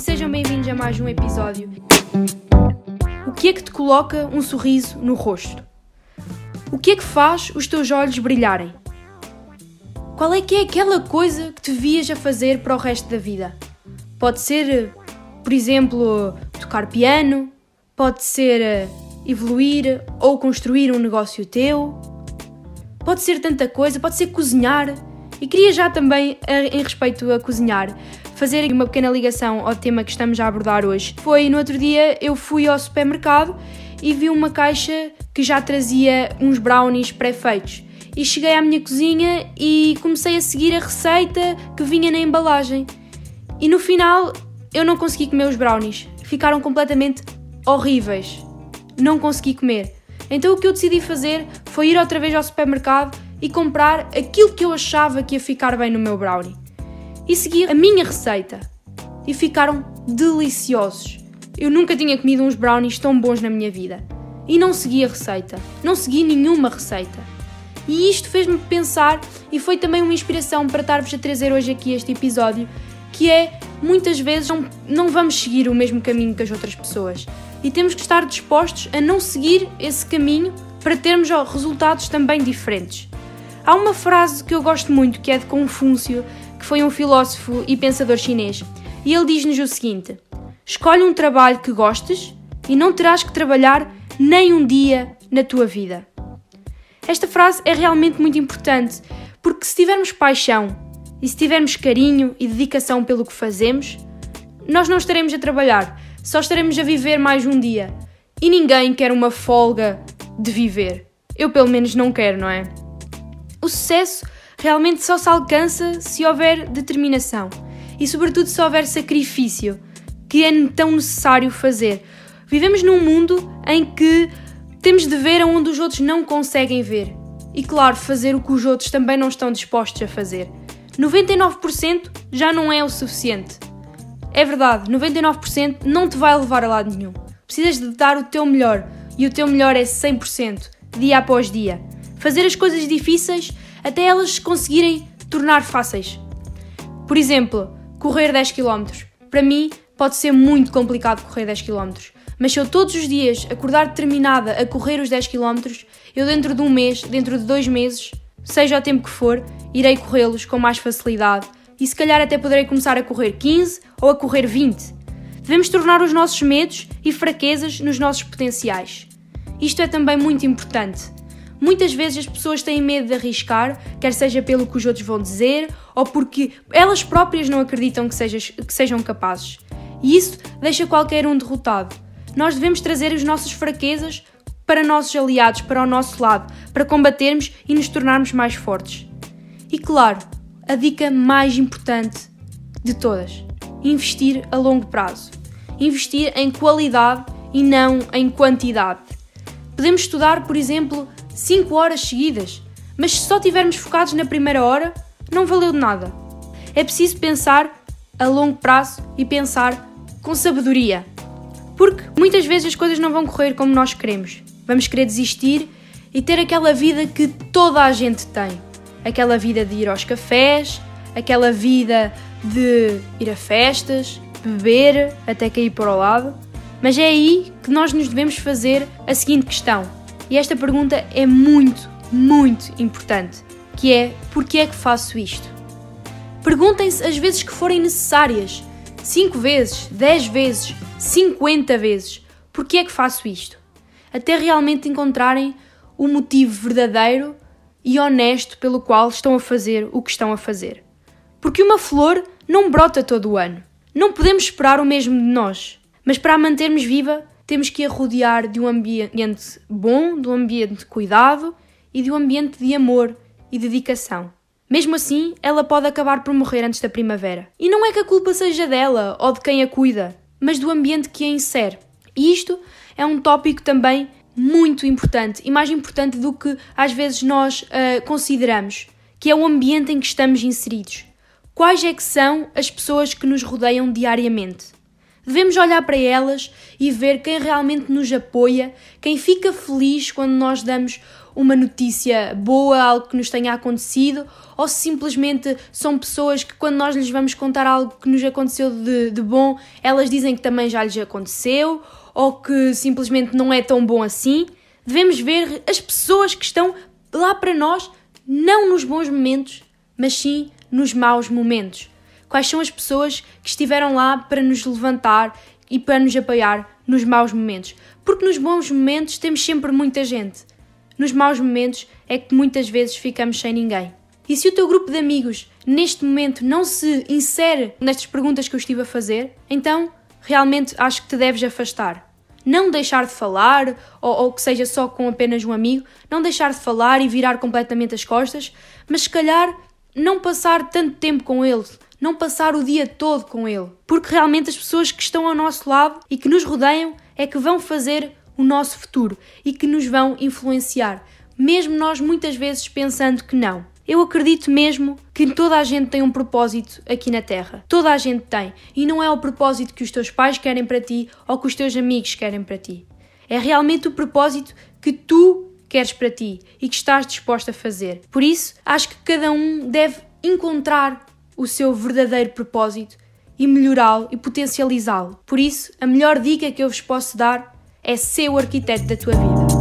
e sejam bem-vindos a mais um episódio. O que é que te coloca um sorriso no rosto? O que é que faz os teus olhos brilharem? Qual é que é aquela coisa que te vias a fazer para o resto da vida? Pode ser, por exemplo, tocar piano, pode ser evoluir ou construir um negócio teu, pode ser tanta coisa, pode ser cozinhar. E queria já também, em respeito a cozinhar, fazer uma pequena ligação ao tema que estamos a abordar hoje. Foi no outro dia eu fui ao supermercado e vi uma caixa que já trazia uns brownies pré-feitos. E cheguei à minha cozinha e comecei a seguir a receita que vinha na embalagem. E no final eu não consegui comer os brownies. Ficaram completamente horríveis. Não consegui comer. Então o que eu decidi fazer foi ir outra vez ao supermercado e comprar aquilo que eu achava que ia ficar bem no meu brownie e segui a minha receita. E ficaram deliciosos. Eu nunca tinha comido uns brownies tão bons na minha vida. E não segui a receita. Não segui nenhuma receita. E isto fez-me pensar e foi também uma inspiração para estar-vos a trazer hoje aqui este episódio, que é muitas vezes não, não vamos seguir o mesmo caminho que as outras pessoas. E temos que estar dispostos a não seguir esse caminho para termos resultados também diferentes. Há uma frase que eu gosto muito que é de Confúcio que foi um filósofo e pensador chinês, e ele diz-nos o seguinte: Escolhe um trabalho que gostes e não terás que trabalhar nem um dia na tua vida. Esta frase é realmente muito importante, porque se tivermos paixão e se tivermos carinho e dedicação pelo que fazemos, nós não estaremos a trabalhar, só estaremos a viver mais um dia. E ninguém quer uma folga de viver. Eu, pelo menos, não quero, não é? O sucesso realmente só se alcança se houver determinação e, sobretudo, se houver sacrifício, que é tão necessário fazer. Vivemos num mundo em que temos de ver aonde os outros não conseguem ver e, claro, fazer o que os outros também não estão dispostos a fazer. 99% já não é o suficiente. É verdade, 99% não te vai levar a lado nenhum. Precisas de dar o teu melhor e o teu melhor é 100%, dia após dia. Fazer as coisas difíceis até elas se conseguirem tornar fáceis. Por exemplo, correr 10 km. Para mim, pode ser muito complicado correr 10 km, mas se eu todos os dias acordar determinada a correr os 10 km, eu dentro de um mês, dentro de dois meses, seja o tempo que for, irei corrê-los com mais facilidade e se calhar até poderei começar a correr 15 ou a correr 20. Devemos tornar os nossos medos e fraquezas nos nossos potenciais. Isto é também muito importante. Muitas vezes as pessoas têm medo de arriscar, quer seja pelo que os outros vão dizer ou porque elas próprias não acreditam que, sejas, que sejam capazes. E isso deixa qualquer um derrotado. Nós devemos trazer as nossas fraquezas para nossos aliados, para o nosso lado, para combatermos e nos tornarmos mais fortes. E claro, a dica mais importante de todas: investir a longo prazo. Investir em qualidade e não em quantidade. Podemos estudar, por exemplo, 5 horas seguidas, mas se só estivermos focados na primeira hora, não valeu de nada. É preciso pensar a longo prazo e pensar com sabedoria. Porque muitas vezes as coisas não vão correr como nós queremos. Vamos querer desistir e ter aquela vida que toda a gente tem. Aquela vida de ir aos cafés, aquela vida de ir a festas, beber até cair para o lado. Mas é aí que nós nos devemos fazer a seguinte questão: e esta pergunta é muito, muito importante, que é porquê é que faço isto? Perguntem-se as vezes que forem necessárias, 5 vezes, 10 vezes, 50 vezes, porquê é que faço isto? Até realmente encontrarem o motivo verdadeiro e honesto pelo qual estão a fazer o que estão a fazer. Porque uma flor não brota todo o ano. Não podemos esperar o mesmo de nós. Mas para a mantermos viva, temos que a rodear de um ambiente bom, de um ambiente cuidado e de um ambiente de amor e dedicação. Mesmo assim, ela pode acabar por morrer antes da primavera. E não é que a culpa seja dela ou de quem a cuida, mas do ambiente que a insere. E isto é um tópico também muito importante e mais importante do que às vezes nós uh, consideramos, que é o ambiente em que estamos inseridos. Quais é que são as pessoas que nos rodeiam diariamente? Devemos olhar para elas e ver quem realmente nos apoia, quem fica feliz quando nós damos uma notícia boa, algo que nos tenha acontecido, ou se simplesmente são pessoas que, quando nós lhes vamos contar algo que nos aconteceu de, de bom, elas dizem que também já lhes aconteceu, ou que simplesmente não é tão bom assim. Devemos ver as pessoas que estão lá para nós, não nos bons momentos, mas sim nos maus momentos. Quais são as pessoas que estiveram lá para nos levantar e para nos apoiar nos maus momentos? Porque nos bons momentos temos sempre muita gente. Nos maus momentos é que muitas vezes ficamos sem ninguém. E se o teu grupo de amigos neste momento não se insere nestas perguntas que eu estive a fazer, então realmente acho que te deves afastar. Não deixar de falar, ou, ou, que seja só com apenas um amigo, não deixar de falar e virar completamente as costas, mas se calhar não passar tanto tempo com ele, não passar o dia todo com ele. Porque realmente as pessoas que estão ao nosso lado e que nos rodeiam é que vão fazer o nosso futuro e que nos vão influenciar, mesmo nós muitas vezes pensando que não. Eu acredito mesmo que toda a gente tem um propósito aqui na Terra. Toda a gente tem. E não é o propósito que os teus pais querem para ti ou que os teus amigos querem para ti. É realmente o propósito que tu queres para ti e que estás disposto a fazer. Por isso, acho que cada um deve encontrar o seu verdadeiro propósito e melhorá-lo e potencializá-lo. Por isso, a melhor dica que eu vos posso dar é ser o arquiteto da tua vida.